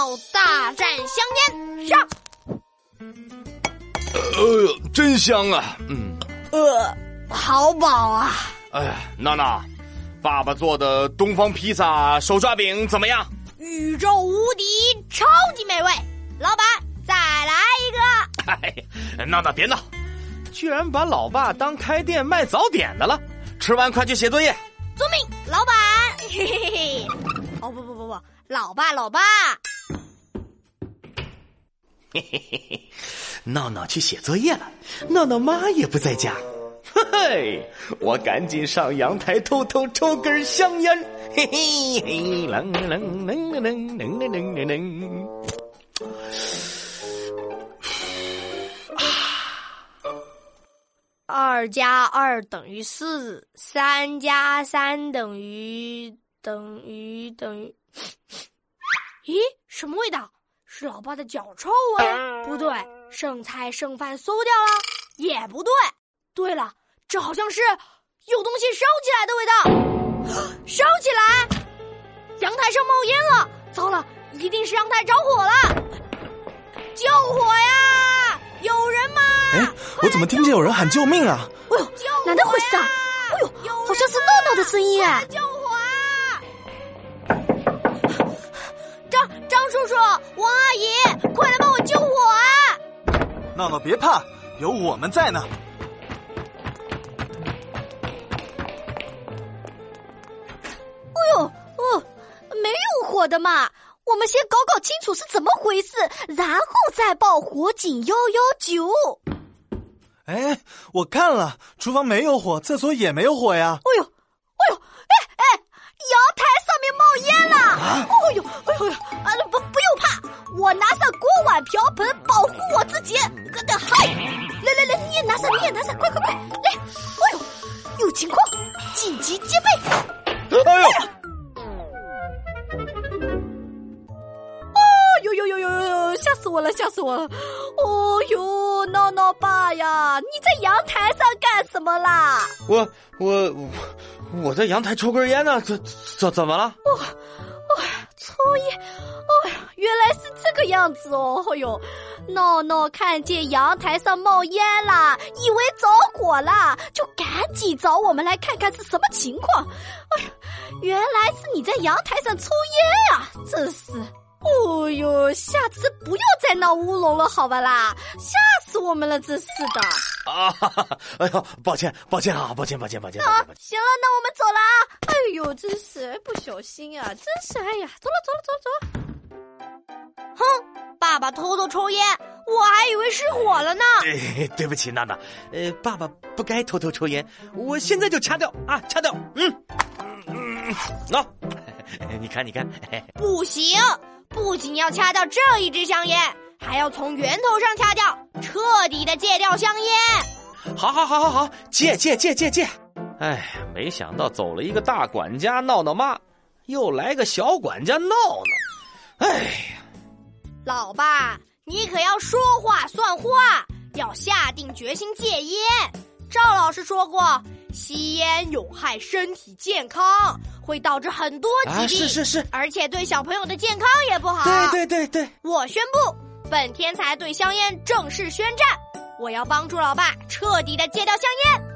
要大战香烟，上！呃，真香啊！嗯，呃，好饱啊！哎，娜娜，爸爸做的东方披萨手抓饼怎么样？宇宙无敌，超级美味！老板，再来一个！哎，娜娜别闹，居然把老爸当开店卖早点的了！吃完快去写作业。遵命，老板。嘿嘿嘿！哦不不不不，老爸老爸。嘿嘿嘿嘿，闹闹去写作业了，闹闹妈也不在家。嘿嘿，我赶紧上阳台偷偷抽根香烟。嘿嘿嘿，啷啷啷啷啷啷啷啷啷。二加二等于四，三加三等于等于等于。咦，什么味道？是老爸的脚臭味？不对，剩菜剩饭馊掉了？也不对。对了，这好像是有东西烧起来的味道。烧起来！阳台上冒烟了！糟了，一定是阳台着火了！救火呀！有人吗？哎，我怎么听见有人喊救命啊？哎呦，哪能回事啊？哎呦，好像是闹闹的声音哎！救闹闹别怕，有我们在呢。哎呦，哦，没有火的嘛。我们先搞搞清楚是怎么回事，然后再报火警幺幺九。哎，我看了，厨房没有火，厕所也没有火呀。哎呦，哎呦，哎哎，阳台上面冒烟了！啊！哎呦，哎呦，啊不不用怕，我拿上锅碗瓢盆保护我自己。嗨，来来来，你也拿上，你也拿上，快快快，来！哎呦，有情况，紧急戒备。哎呦呦呦呦呦呦！吓死我了！吓死我了！哦呦，闹闹爸呀，你在阳台上干什么啦？我我我在阳台抽根烟呢，怎怎怎么了？哇，原来是这个样子哦！哎呦，闹闹看见阳台上冒烟了，以为着火了，就赶紧找我们来看看是什么情况。哎呀，原来是你在阳台上抽烟啊！真是。哦呦，下次不要再闹乌龙了，好吧啦！吓死我们了，真是的！啊哈哈，哎呦，抱歉，抱歉啊，抱歉，抱歉，抱歉。好，行了，那我们走了啊！哎呦，真是不小心啊，真是，哎呀，走了，走了，走了，走了。哼，爸爸偷偷抽烟，我还以为失火了呢。对，对不起，娜娜，呃，爸爸不该偷偷抽烟，我现在就掐掉啊，掐掉。嗯嗯嗯，喏，你看，你看，不行。不仅要掐掉这一支香烟，还要从源头上掐掉，彻底的戒掉香烟。好，好，好，好，好，戒，戒，戒，戒，戒。哎，没想到走了一个大管家闹闹妈，又来个小管家闹闹。哎呀，老爸，你可要说话算话，要下定决心戒烟。赵老师说过，吸烟有害身体健康。会导致很多疾病，是是是，而且对小朋友的健康也不好。对对对对，我宣布，本天才对香烟正式宣战，我要帮助老爸彻底的戒掉香烟。